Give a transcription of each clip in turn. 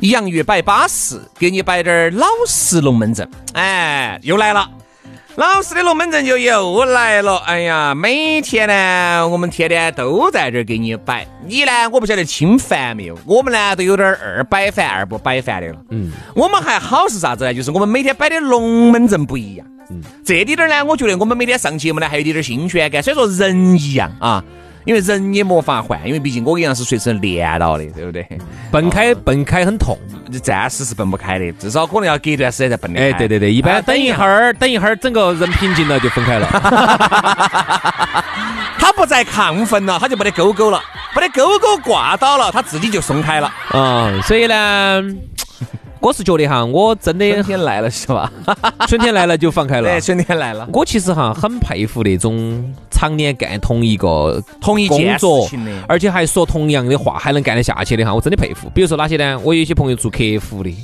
洋芋摆巴适，给你摆点儿老式龙门阵。哎，又来了，老式的龙门阵就又来了。哎呀，每天呢，我们天天都在这儿给你摆。你呢，我不晓得听烦没有？我们呢，都有点二摆烦二不摆烦的了。嗯，我们还好是啥子呢？就是我们每天摆的龙门阵不一样。嗯，这里点呢，我觉得我们每天上节目呢，还有点点新鲜感。虽然说人一样啊，因为人也没法换，因为毕竟我跟杨是随身练到的，对不对？蹦开蹦开很痛，暂时是蹦不开的，至少可能要隔一段时间再蹦的。哎，对对对，一般等一会儿，等一会儿，整个人平静了就分开了。他不再亢奋了，他就没得勾勾了，没得勾勾挂到了，他自己就松开了。嗯，所以呢。我是觉得哈，我真的春天来了是吧？春天来了就放开了。对，春天来了。我其实哈很佩服那种常年干同一个同一工作，而且还说同样的话还能干得下去的哈，我真的佩服。比如说哪些呢？我有些朋友做客服的。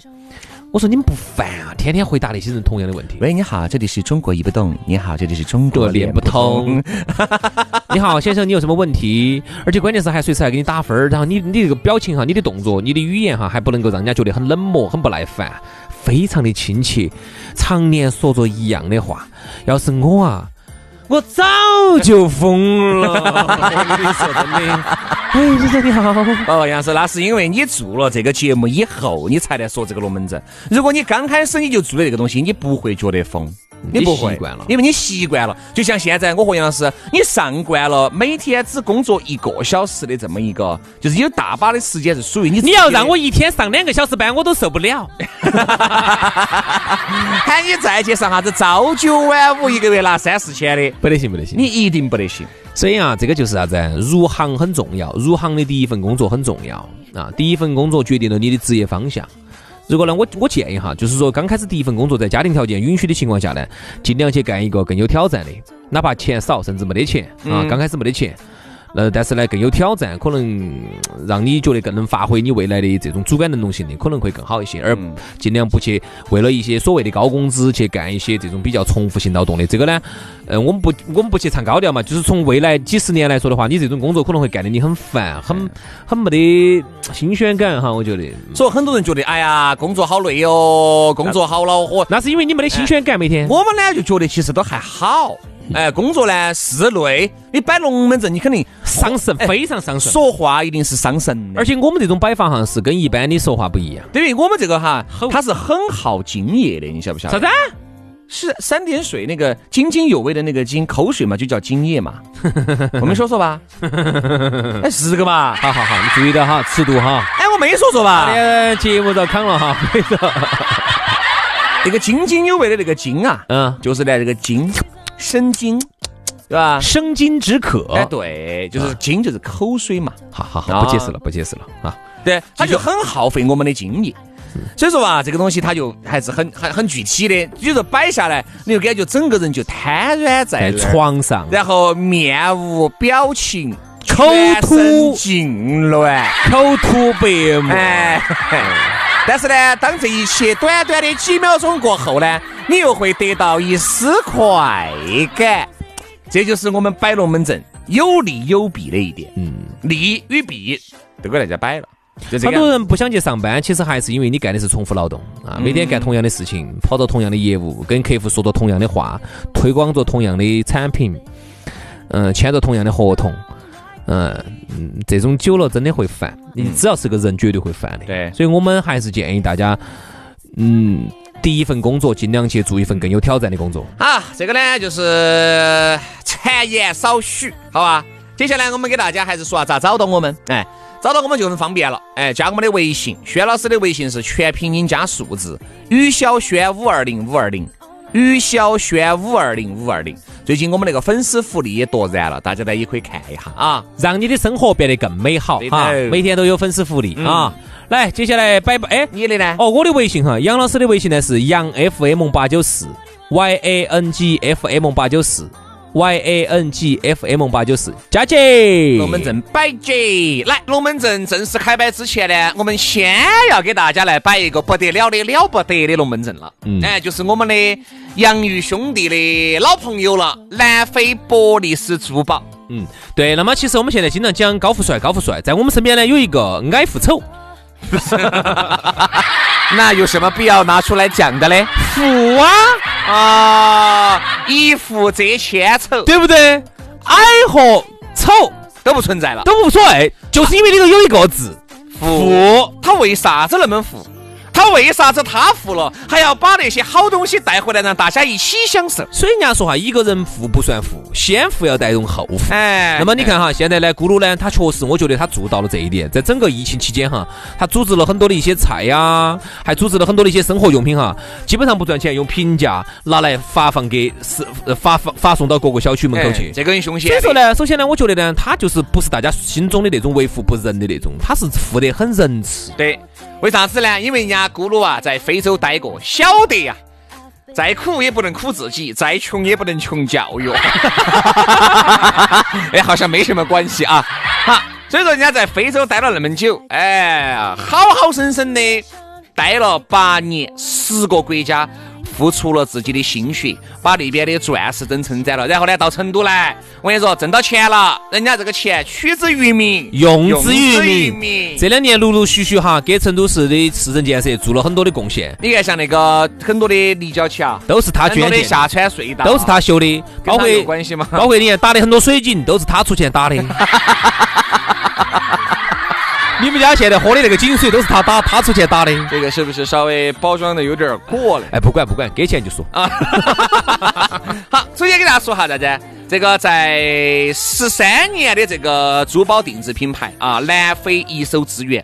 我说你们不烦啊？天天回答那些人同样的问题。喂，你好，这里是中国移不动。你好，这里是中国连不通。你好，先生，你有什么问题？而且关键是还随时还给你打分儿，然后你你这个表情哈，你的动作，你的语言哈，还不能够让人家觉得很冷漠、很不耐烦，非常的亲切，常年说着一样的话。要是我啊。我早就疯了，你说真的。哎，先生你好。哦，杨师，那是因为你做了这个节目以后，你才来说这个龙门阵。如果你刚开始你就做的这个东西，你不会觉得疯。你不习惯了，因为你习惯了。就像现在，我和杨老师，你上惯了每天只工作一个小时的这么一个，就是有大把的时间是属于你。你要让我一天上两个小时班，我都受不了。喊你再去上啥子朝九晚五，一个月拿三四千的，不得行，不得行，你一定不得行。所以啊，这个就是啥子？入行很重要，入行的第一份工作很重要啊，第一份工作决定了你的职业方向。如果呢，我我建议哈，就是说刚开始第一份工作，在家庭条件允许的情况下呢，尽量去干一个更有挑战的，哪怕钱少，甚至没得钱啊，刚开始没得钱。呃，但是呢，更有挑战，可能让你觉得更能发挥你未来的这种主观能动性的，可能会更好一些。而尽量不去为了一些所谓的高工资去干一些这种比较重复性劳动的。这个呢，呃，我们不我们不去唱高调嘛，就是从未来几十年来说的话，你这种工作可能会干得你很烦，很很没得新鲜感哈。我觉得，所以很多人觉得，哎呀，工作好累哦，工作好恼火，那是因为你没得新鲜感每天。我们呢就觉得其实都还好。哎，工作呢室内，你摆龙门阵，你肯定伤神，非常伤神。说话一定是伤神的，而且我们这种摆法哈是跟一般的说话不一样。对于我们这个哈，它是很耗精液的，你晓不晓得？啥子？是三点水那个津津有味的那个津，口水嘛就叫津液嘛。我没说错吧？哎，是个嘛？好好好，你注意点哈，尺度哈。哎，我没说错吧？节目遭扛了哈。没错 那个津津有味的那个津啊，嗯，就是呢这个津。生津，对吧？生津止渴。哎，对，就是津就是口水嘛。好好好，不解释了，不解释了啊。对，它就很耗费我们的精力。所以说啊，这个东西它就还是很很很具体的。比如说摆下来，你就感觉整个人就瘫软在床上，然后面无表情，口吐痉挛，口吐白沫。哎，但是呢，当这一切短短的几秒钟过后呢？你又会得到一丝快感，这就是我们摆龙门阵有利有弊的一点。嗯，利与弊都给大家摆了。很多人不想去上班，其实还是因为你干的是重复劳动啊，每天干同样的事情，跑着同样的业务，跟客户说着同样的话，推广着同样的产品。嗯、签着同样的合同，嗯嗯，这种久了真的会烦。你只要是个人，绝对会烦的。对所以我们还是建议大家，嗯，第一份工作尽量去做一份更有挑战的工作。好，这个呢就是谗言少许，好吧？接下来我们给大家还是说下咋找到我们，哎，找到我们就很方便了，哎，加我们的微信，轩老师的微信是全拼音加数字，于小轩五二零五二零，于小轩五二零五二零。最近我们那个粉丝福利也夺燃了，大家呢也可以看一下啊。让你的生活变得更美好哈！每天都有粉丝福利、啊！来，接下来摆摆，哎，你的呢？哦，我的微信哈，杨老师的微信呢是杨 FM 八九四，Y A N G F M 八九四，Y A N G F M 八九四，佳姐，龙门阵摆姐，来，龙门阵正式开摆之前呢，我们先要给大家来摆一个不得了的了不得的龙门阵了。嗯哎，就是我们的洋芋兄弟的老朋友了，南非伯利斯珠宝。嗯，对。那么其实我们现在经常讲高富帅，高富帅，在我们身边呢有一个矮富丑，那有什么必要拿出来讲的嘞？富啊，啊，一富遮千丑对不对？矮和丑都不存在了。都无所谓，就是因为里头有一个字富。他为啥子那么富？他为啥子他富了，还要把那些好东西带回来，让大家一起享受？所以人家说哈，一个人富不算富，先富要带动后富。哎，那么你看哈，现在呢，咕噜呢，他确实，我觉得他做到了这一点。在整个疫情期间哈，他组织了很多的一些菜呀、还组织了很多的一些生活用品哈，基本上不赚钱，用平价拿来发放给是呃发放发送到各个小区门口去。哎这个很凶险。所以说，呢，首先呢，我觉得呢，他就是不是大家心中的那种为富不仁的那种，他是富得很仁慈。对，为啥子呢？因为人家咕噜啊，在非洲待过，晓得呀、再苦也不能苦自己，再穷也不能穷教育。哎，好像没什么关系啊。好，所以说人家在非洲待了那么久，哎，好好生生的待了八年，十个国家。付出了自己的心血，把那边的钻石灯称赞了，然后呢，到成都来，我跟你说，挣到钱了，人家这个钱取之于民，用之于于民。这两年陆陆续续哈，给成都市的市政建设做了很多的贡献，你看，像那个很多的立交桥，都是他捐的，下穿隧道，都是他修的，包括关系吗？包括你看打的很多水井都是他出钱打的。你们家现在喝的那个井水都是他打，他出去打的。这个是不是稍微包装的有点过了？哎，不管不管，给钱就说啊。好，首先给大家说哈啥子？这个在十三年的这个珠宝定制品牌啊，南非一手资源，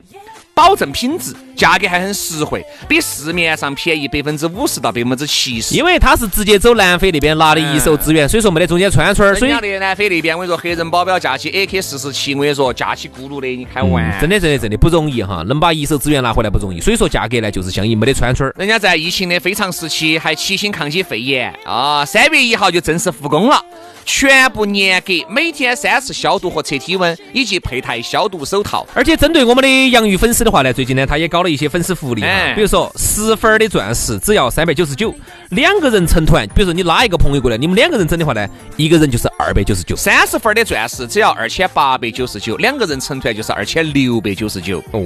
保证品质，价格还很实惠，比市面上便宜百分之五十到百分之七十。因为他是直接走南非那边拿的一手资源，所以说没得中间穿串儿，所以的南非那边，我跟你说，黑人保镖架起 AK 四十七，我跟你说，架起咕噜的，你开玩。嗯真的真的真的不容易哈，能把一手资源拿回来不容易，所以说价格呢就是相应没得穿串儿。人家在疫情的非常时期还齐心抗击肺炎啊！三月一号就正式复工了，全部严格每天三次消毒和测体温，以及佩戴消毒手套。而且针对我们的洋芋粉丝的话呢，最近呢，他也搞了一些粉丝福利哎哈，比如说十分儿的钻石只要三百九十九，两个人成团，比如说你拉一个朋友过来，你们两个人整的话呢，一个人就是二百九十九。三十分的钻石只要二千八百九十九，两个人成团就是二千六百九十九。哦，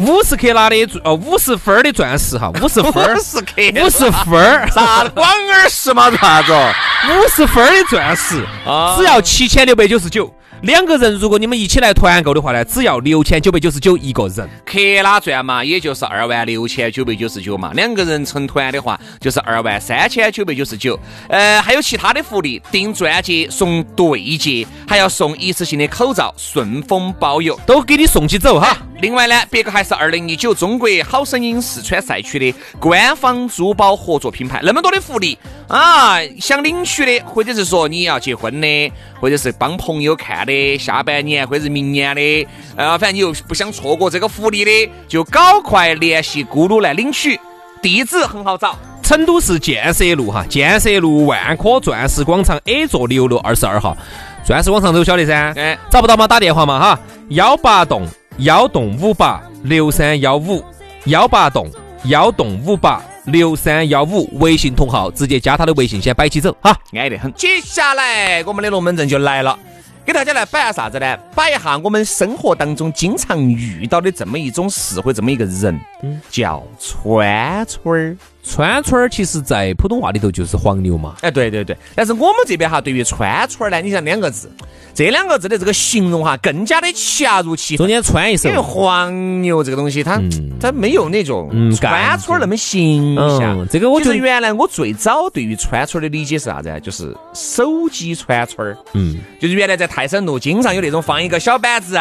五十克拉的哦五十分儿的钻石哈，五十分儿，十克五十分儿，啥子广耳石嘛？啥子？五十分儿的钻石啊只要七千六百九十九。两个人如果你们一起来团购的话呢，只要六千九百九十九一个人。克拉钻嘛，也就是二万六千九百九十九嘛。两个人成团的话，就是二万三千九百九十九。呃，还有其他的福利，订钻戒送对戒，还要送一次性的口罩，顺丰包邮。都给你送起走哈。另外呢，别个还是二零一九中国好声音四川赛区的官方珠宝合作品牌，那么多的福利啊！想领取的，或者是说你要结婚的，或者是帮朋友看的，下半年或者是明年的，呃，反正你又不想错过这个福利的，就赶快联系咕噜来领取。地址很好找，成都市建设路哈，建设路万科钻石广场 A 座六楼二十二号，钻石广场都晓得噻。哎找不到吗？打电话嘛哈，幺八栋幺栋五八六三幺五，幺八栋幺栋五八六三幺五，微信同号直接加他的微信，先摆起走哈。安得很。接下来我们的龙门阵就来了。给大家来摆下啥子呢？摆一下我们生活当中经常遇到的这么一种事或这么一个人。叫川村儿。川村儿其实在普通话里头就是黄牛嘛。哎，对对对，但是我们这边哈，对于川村儿呢，你像两个字，这两个字的这个形容哈，更加的恰如其分。中间穿一手因为，黄牛这个东西，它、嗯它没有那种嗯川村儿那么形象。嗯这个我觉得原来我最早对于川村儿的理解是啥子啊？就是手机川村儿，嗯，就是原来在泰山路经常有那种放一个小板子，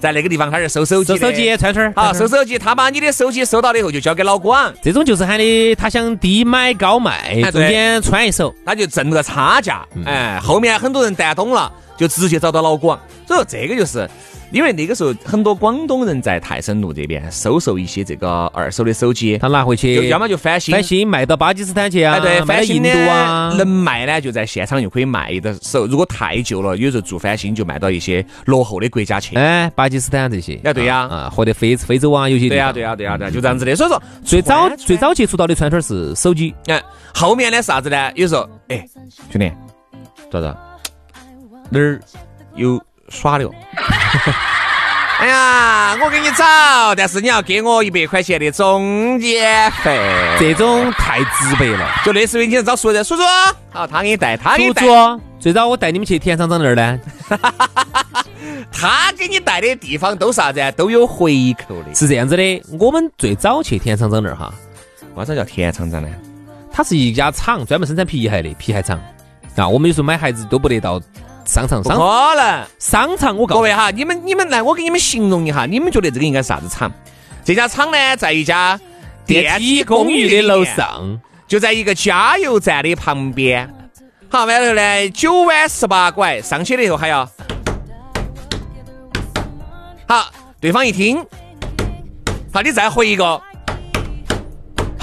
在那个地方他是收手机，收手机川村儿，好收手机，他把你的手机收到了以后就交给老广，这种就是喊的他想低买高卖，中间穿一手。他就挣个差价，嗯。哎，后面很多人担懂了，就直接找到老广，所以说这个就是。因为那个时候很多广东人在泰森路这边收售一些这个二手的手机，他拿回就去，要么就翻新，翻新卖到巴基斯坦去啊，哎对，翻新的度啊，能卖呢就在现场就可以卖的手，如果太旧了，有时候做翻新就卖到一些落后的国家去。哎，巴基斯坦这些，哎对呀啊，或者非非洲啊，有些地对呀、方对呀、对呀、对呀、就这样子的。所以说最早最早接触到的串串是手机，哎，后面呢啥子呢？有时候，哎，兄弟，咋子？哪儿有耍的哦？哎呀，我给你找，但是你要给我一百块钱的中介费。这种太直白了。就类似于你找熟人，叔叔，好，他给你带，他给你带，叔叔，最早我带你们去田厂长那儿呢，他给你带的地方都啥子啊？都有回扣的。是这样子的，我们最早去田厂长那儿哈，为啥叫田厂长呢？它是一家厂，专门生产皮鞋的皮鞋厂。啊，我们有时候买鞋子都不得到商场，不商可能。商场我告诉，各位哈，你们你们来，我给你们形容一下，你们觉得这个应该是啥子厂？这家厂呢，在一家电梯公寓的楼，上，就在一个加油站的旁边。好，完了呢，九弯十八拐，上去了以后还要，好，对方一听，好，你再回一个。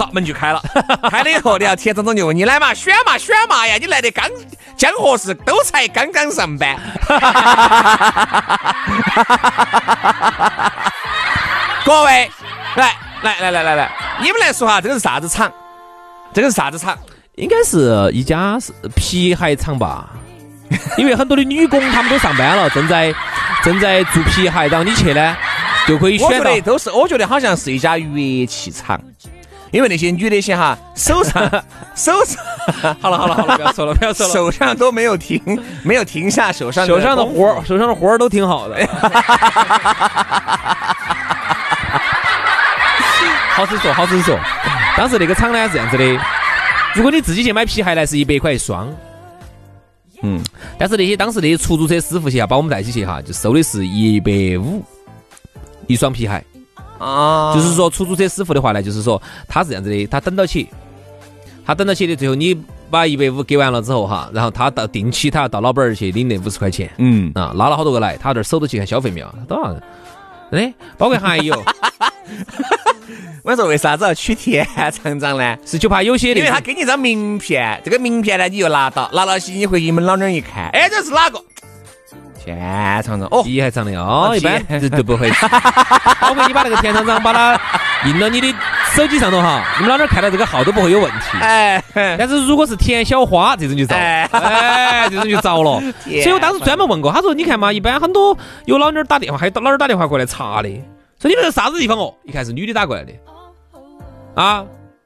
好，门就开了，开了以后，然后田总总就问你来嘛，选嘛，选嘛呀，你来的刚刚合适，都才刚刚上班。各位，来来来来来来，你们来说哈，这个是啥子厂？这个是啥子厂？应该是一家是皮鞋厂吧，因为很多的女工她们都上班了，正在正在做皮鞋，然后你去呢就可以我觉选到得都是，我觉得好像是一家乐器厂，因为那些女的些哈，手上 手上，好了好了好了，不要说了不要说了，手上都没有停，没有停下手上手上的活儿，手上的活儿都挺好的。好生说，好生说。当时那个厂呢是这样子的，如果你自己去买皮鞋呢是一百块一双，嗯，但是那些当时那些出租车师傅些啊，把我们带起去哈，就收的是一百五一双皮鞋。啊就是说出租车师傅的话呢，就是说他是这样子的，他等到起，他等到起的，最后你把一百五给完了之后哈，然后他到定期他要到老板儿去领那五十块钱。嗯，啊，拉了好多个来，他这儿守着去看消费没有？多少？哎，包括还有我说为啥子要取田厂长呢？是就怕有些那因为他给你一张名片，这个名片呢你又拿到，拿到起你回去你们老娘一看，哎，这是哪个？田厂长哦，你还长的哦，哦一般皮就就不会。包括你把那个田厂长把它印到你的手机上头哈，你们老娘看到这个号都不会有问题。哎，但是如果是田小花这种就糟了，哎。哎，这种就糟了。所以我当时专门问过，他说你看嘛，一般很多有老妞儿打电话，还有老妞儿打电话过来查的，说你们是啥子地方哦？一看是女的打过来的，啊，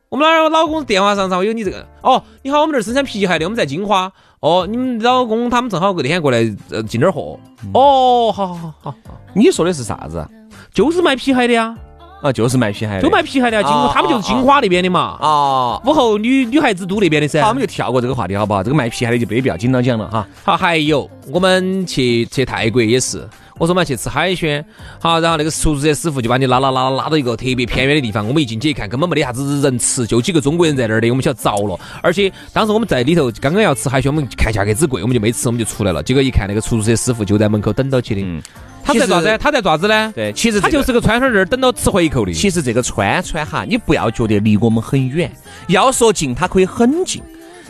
我们老老公电话上上有你这个哦，你好，我们这儿生产皮鞋的，我们在金花。哦，你们老公他们正好那天过来呃进点儿货。哦，好好好好好，你说的是啥子？就是卖皮鞋的呀，啊，就是卖皮鞋的，就卖皮鞋的呀，金哦他们就是金花那边的嘛，啊。午后女女孩子都那边的噻。好，我们就跳过这个话题好不好？这个卖皮鞋的就没必要紧张讲了哈。好，还有我们去去泰国也是，我说我们要去吃海鲜，好，然后那个出租车师傅就把你拉拉拉拉到一个特别偏远的地方，我们一进去一看，根本没得啥子人吃，就几个中国人在那儿的，我们晓得着了。而且当时我们在里头刚刚要吃海鲜，我们看价格之贵，我们就没吃，我们就出来了。结果一看那个出租车师傅就在门口等到起的，嗯他在咋子？他在咋子呢？对，其实、他就是个川川这儿等到吃回扣的。其实这个川川哈，你不要觉得离我们很远，要说近，它可以很近。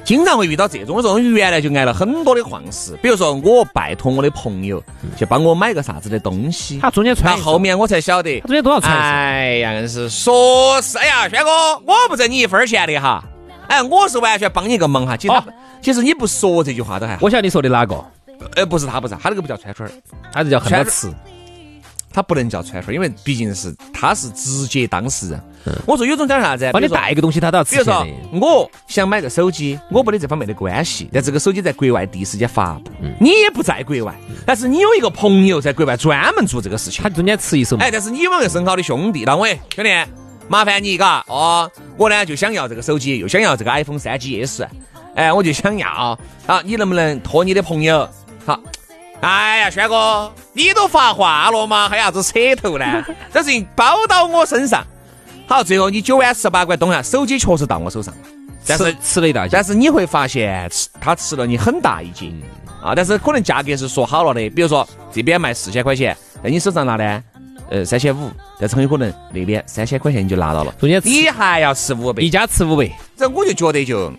经常会遇到这种，我说原来就挨了很多的晃事。比如说我拜托我的朋友去帮我买个啥子的东西，他中间穿一手后面我才晓得他，中间多少穿？哎呀，硬是说是，哎呀，轩哥，我不挣你一分钱的哈，哎，我是完全帮你一个忙哈。其实、哦其实你不说这句话都还好，我晓得你说的哪个？呃，不是他，不是他，他那个不叫川川儿，他这叫恨到吃。他不能叫串串，因为毕竟是他是直接当事人。我说有种讲啥子？帮你带个东西，他都要比如说吃钱的。，我想买个手机，我没得这方面的关系，但这个手机在国外第一时间发布，你也不在国外，但是你有一个朋友在国外专门做这个事情他，中间吃一手哎，，但是你们又是很好的兄弟，那我，兄弟，麻烦你嘎哦，我呢就想要这个手机，又想要这个 iPhone 三 GS，哎，我就想要，好，你能不能托你的朋友？好。哎呀，轩哥，你都发话了嘛，还要啥子扯头呢？这事情包到我身上。好，最后你九碗十八块东西，手机确实到我手上，但是吃吃了一大但。是你会发现，吃他吃了你很大一斤啊！但是可能价格是说好了的，比如说这边卖四千块钱，在你手上拿呢，呃三千五，但是很有可能那边三千块钱你就拿到了，中间你还要吃五百一，家吃五百。这我就觉得就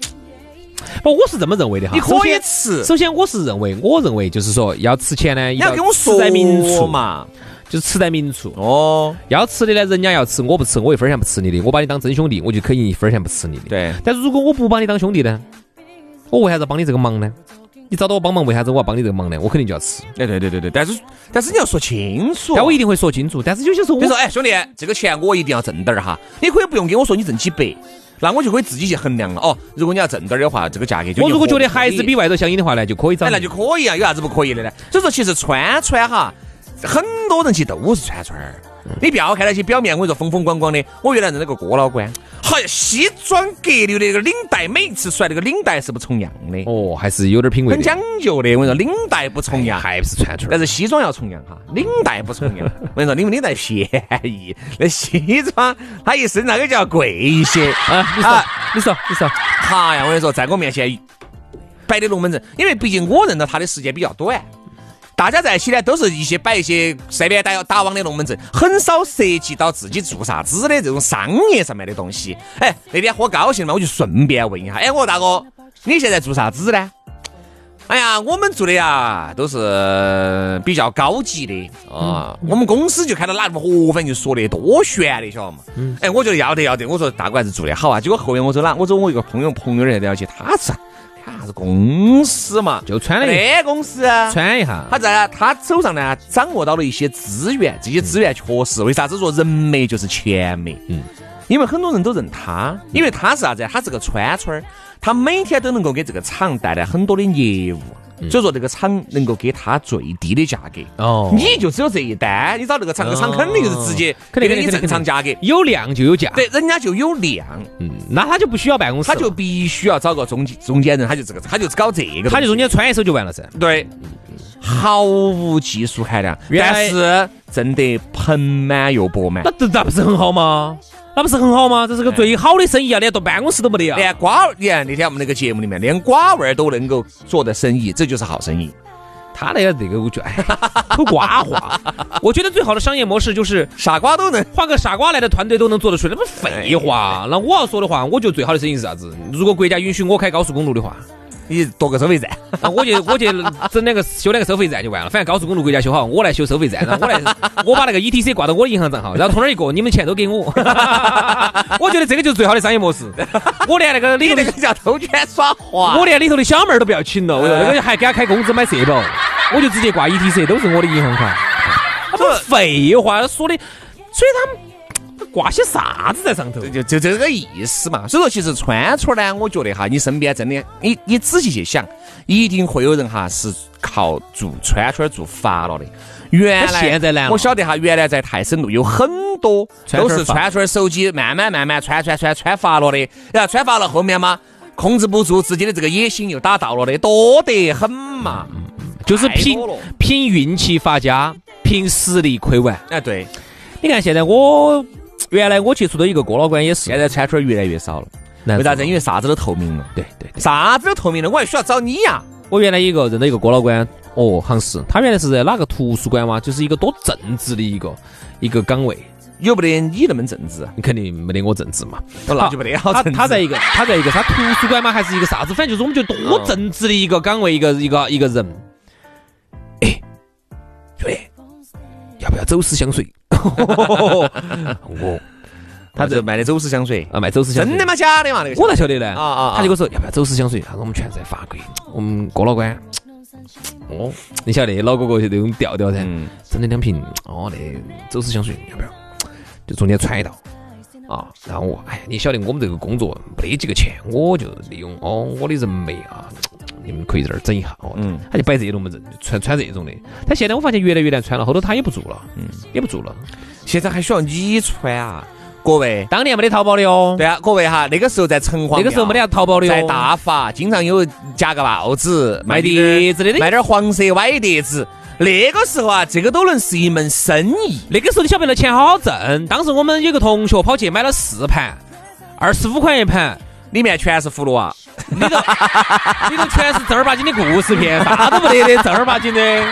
不，我是这么认为的哈。你可以吃，首先，我是认为，我认为就是说，要吃钱呢，你要跟我吃在明处，嘛。就是吃在明处。哦，要吃的呢，人家要吃，我不吃，我一分钱不吃你的，我把你当真兄弟，我就可以一分钱不吃你的。。对，但是如果我不把你当兄弟呢，我为啥子要帮你这个忙呢？你找到我帮忙，为啥子我要帮你这个忙呢？我肯定就要吃，哎对对对对，但是但是你要说清楚，但我一定会说清楚。但是有些时候我比如说，哎，兄弟，这个钱我一定要挣点儿哈，你可以不用跟我说你挣几百，那我就可以自己去衡量了。哦，如果你要挣点儿的话，这个价格就我如果觉得还还是比外头相应的话呢，就可以找哎，那就可以啊，有啥子不可以的呢？所以说，其实川川哈，很多人其实都是串串儿。你不要看那些表面，我跟你说风风光光的。我原来认那个郭老倌，好像西装革履的那个领带，每一次出来那个领带是不重样的，哦，还是有点品味。很讲究的。我跟你说，领带不重样，还不是串串儿。但是西装要重样哈，领带不重样。我跟你说，你们领带便宜，那西装它一身那个就要贵一些。啊，你说啊，你说，你说，好呀，我跟你说，在我面前摆的龙门阵，因为毕竟我认到他的时间比较短。大家在一起呢，都是一些摆一些随便打打网的龙门阵，很少涉及到自己做啥子的这种商业上面的东西。哎，那天喝高兴了嘛，我就顺便问一下，哎，我说大哥，你现在做啥子呢？哎呀，我们做的呀都是比较高级的啊，我们公司就看到哪个河粉就说的多悬的，晓得嘛？哎，我觉得要得要得，我说大哥还是做的好啊。结果后面我走哪？我走我一个朋友朋友的了解，他是看啥子公司嘛？就穿了一那公司啊。穿一下。他在他手上呢，掌握到了一些资源，这些资源确实，为啥子说人脉就是钱脉？嗯，因为很多人都认他，因为他是啥子？他是个川川儿，他每天都能够给这个厂带来很多的业务，所以说这个厂能够给他最低的价格。哦你就只有这一单，你找这个厂，这个厂肯定就是直接肯定给你正常价格。有量就有价。对，人家就有量，嗯，那他就不需要办公室，他就必须要找个中间中间人，他就这个，他就搞这个，他就中间穿一手就完了噻。对，毫无技术含量，但是挣得盆满又钵满那。这那不是很好吗？那不是很好吗？这是个最好的生意啊，连坐办公室都没得啊。连瓜儿，你看那天我们那个节目里面，连瓜娃儿都能够做的生意，这就是好生意。他那个这个，我觉得哎，偷瓜话。我觉得最好的商业模式就是傻瓜都能。换个傻瓜来的团队都能做得出来，那不废话。那我要说的话，我觉得最好的生意是啥子？如果国家允许我开高速公路的话，你夺个收费站，那我就我就整两个修两个收费站就完了。反正高速公路国家修好，我来修收费站，然后我来我把那个 ETC 挂到我的银行账号，然后从那儿一过，你们钱都给我。我觉得这个就是最好的商业模式。我连那个里那个叫偷圈耍滑。我连里头的小妹儿都不要请了，我说那个还给他开工资买社保，我就直接挂 ETC，都是我的银行卡。他们废话说的，所以他们挂些啥子在上头？就就就这个意思嘛。所以说，其实川川呢，我觉得哈，你身边真的，你你仔细去想，一定会有人哈是靠做川川做发了的。原来现在难了我晓得哈，原来在泰森路有很多都是川川手机慢慢慢慢穿穿穿穿发了的，然后穿发了后面嘛，控制不住自己的这个野心又打到了的，多得很嘛。就是凭太多了凭运气发家，凭实力亏完。哎，对，你看现在我原来我接触的一个哥老倌也是，现在川川越来越少了，为为啥子？因为啥子都透明了，对对对，啥子都透明了，我还需要找你呀。我原来一个认得一个哥老倌，哦，好像是他原来是在哪个图书馆嘛，就是一个多正直的一个一个岗位，有不得你那么正直？你肯定没得我正直嘛。哦那就没得好他他在一个他在一个他图书馆嘛，还是一个啥子？反正就是我们觉得多正直的一个岗位，一个一个一个人。哎，兄弟，要不要走私香水？我他这卖的走私香水，啊卖走私香水，真的吗？假的嘛？那个我哪晓得呢？啊啊啊他就跟我说要不要走私香水？他说我们全在法国，我们哥老倌哦，你晓得老哥哥就那种调调噻，嗯整了两瓶哦那走私香水要不要？就中间揣一道。啊，然后我，哎，你晓得我们这个工作没得几个钱，我就利用哦我的人脉啊，你们可以在这儿整一下哦，嗯他就摆这龙门阵，穿穿这种的。但现在我发现越来越难穿了，后头他也不做了，嗯，也不做了。现在还需要你穿啊，各位。当年没得淘宝的哦，对啊，各位哈，那个时候在城隍庙，那个时候没得淘宝的哦，在大发，经常有夹个帽子卖碟子的卖点儿黄色歪碟子。那个时候啊，这个都能是一门生意。那个时候你晓不晓得钱好好挣？当时我们有个同学跑去买了四盘，二十五块一盘，里面全是葫芦娃，里头里头全是正儿八经的故事片，啥都没得的，正儿八经的。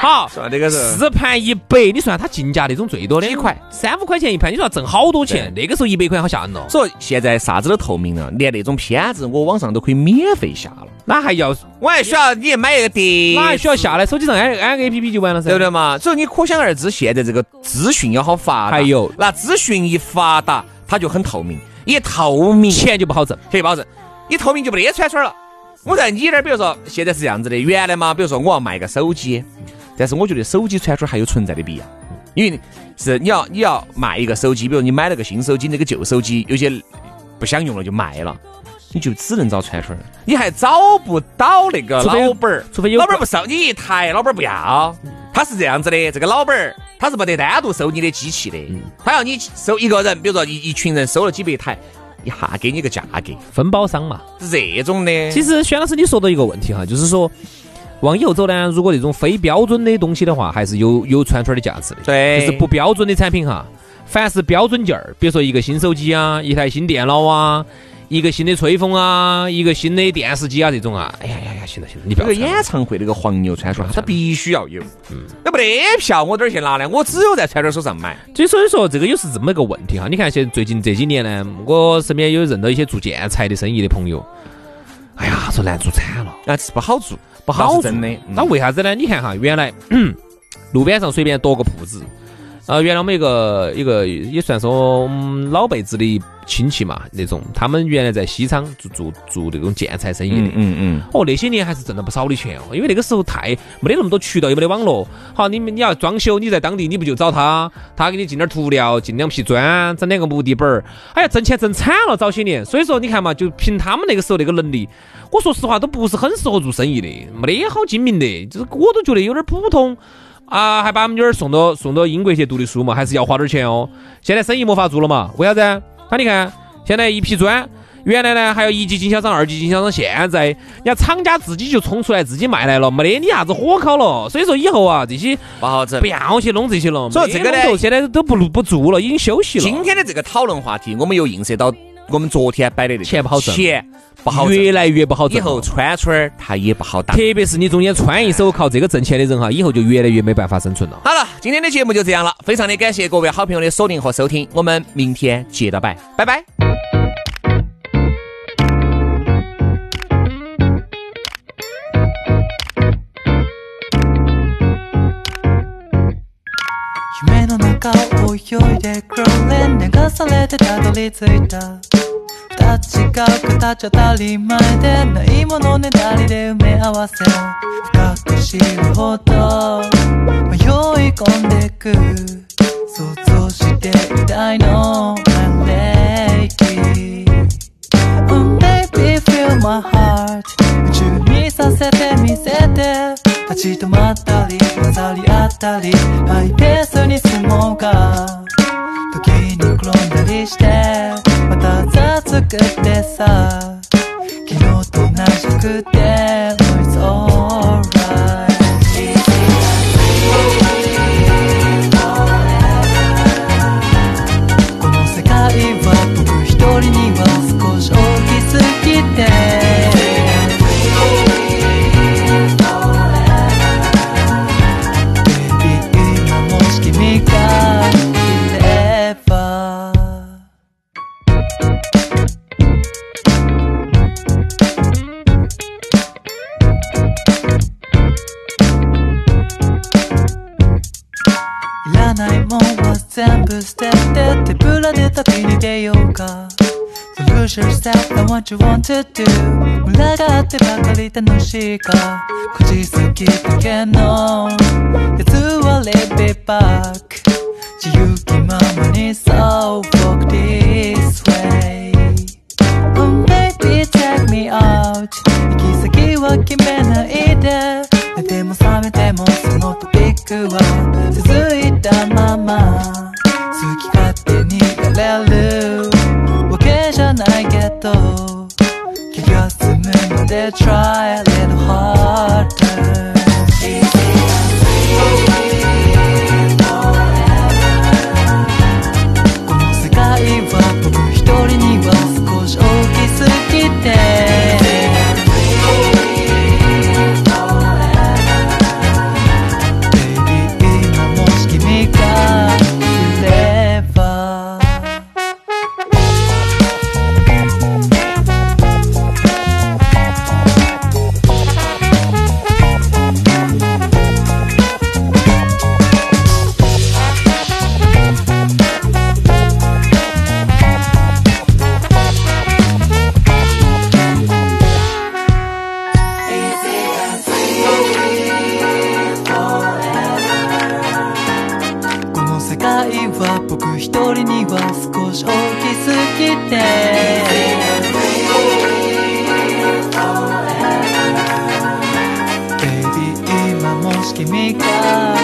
好，是吧？那个是四盘一百，你算它进价那种最多的几块，三五块钱一盘，你说要挣好多钱？那个时候一百块好吓人哦。所以现在啥子都透明了，连那种片子我网上都可以免费下了。那还要我还需要你买一个碟，哪还需要下来？手机上安安个 A P P 就完了噻，对不对嘛？所以你可想而知，现在这个资讯要好发达。还有那资讯一发达，它就很透明，一透明钱就不好挣。可以保证，一透明就不得串串了。我在你那儿，比如说现在是这样子的，原来嘛，比如说我要卖个手机，但是我觉得手机串串还有存在的必要，因为是你要你要卖一个手机，比如你买了个新手机，那个旧手机有些不想用了就卖了。你就只能找串串儿，你还找不到那个老板儿，除非有老板儿不收你一台，老板儿不要。他是这样子的，这个老板儿他是不得单独收你的机器的，他要你收一个人，比如说一一群人收了几百台，一下给你个价格，分包商嘛。是这种的。其实轩老师你说到一个问题哈，就是说往以后走呢，如果这种非标准的东西的话，还是有有串串的价值的。对就是不标准的产品哈，凡是标准件儿，比如说一个新手机啊，一台新电脑啊。一个新的吹风啊，一个新的电视机啊，这种啊，哎呀呀呀，行了行了，你不这个演唱会那个黄牛串串，它必须要有，嗯，那没得票我哪儿去拿呢？我只有在串串手上买。所以所以说这个又是这么一个问题哈。你看现在最近这几年呢，我身边有认到一些做建材的生意的朋友，哎呀，说难做惨了，那，是不好做，不好做真的。嗯那为啥子呢？你看哈，原来路边上随便夺个铺子，呃，原来我们一个一个也算是我们老辈子的亲戚嘛，那种他们原来在西昌做做做那种建材生意的。嗯嗯嗯，哦，那些年还是挣了不少的钱哦，因为那个时候太没得那么多渠道，也没得网络。好，你们你要装修，你在当地你不就找他，他给你进点涂料，进两批砖，整两个木地板儿，哎呀，挣钱挣惨了早些年。所以说你看嘛，就凭他们那个时候那个能力，我说实话都不是很适合做生意的，没得好精明的，就是我都觉得有点普通。啊，还把我们女儿送到送到英国去读的书嘛，还是要花点钱哦。现在生意没法做了嘛，为啥子？他你看，现在一批砖，原来呢还有一级经销商、二级经销商，现在人家厂家自己就冲出来自己卖来了，没得你啥子火烤了。所以说以后啊，这些不好整不。要去弄这些了。所以这个呢现在都不不做了，已经休息了。今天的这个讨论话题，我们又映射到我们昨天摆的那钱不好挣钱不好挣，越来越不好挣。以后串串儿它也不好打。特别是你中间穿一手靠这个挣钱的人哈，以后就越来越没办法生存了。好了，今天的节目就这样了，非常的感谢各位好朋友的锁定和收听，我们明天接着摆，拜拜。中を泳いでクローレン流されてたどり着いた。二つ違う形当たり前でないものねだりで埋め合わせ深く知るほど迷い込んでく。想像していたいの。My lady Oh baby feel my heart. 夢中にさせてみせて。立ち止まったり混ざり合ったりハイペースに進もうか。時に転んだりしてまたざつくってさ。昨日と同じくて。旅に出ようか。Push yourself and what you want to do. 群がってばかり楽しいか。こじすぎだけの。やつは Live it back 自由気ままに So walk this way Oh baby take me out 行き先は決めないで。寝ても覚めてもそのトピックは続いたまま。るわけじゃないけど気が済むまで Try a little harder 世界は僕一人には少し大きすぎて。Baby 今もし君が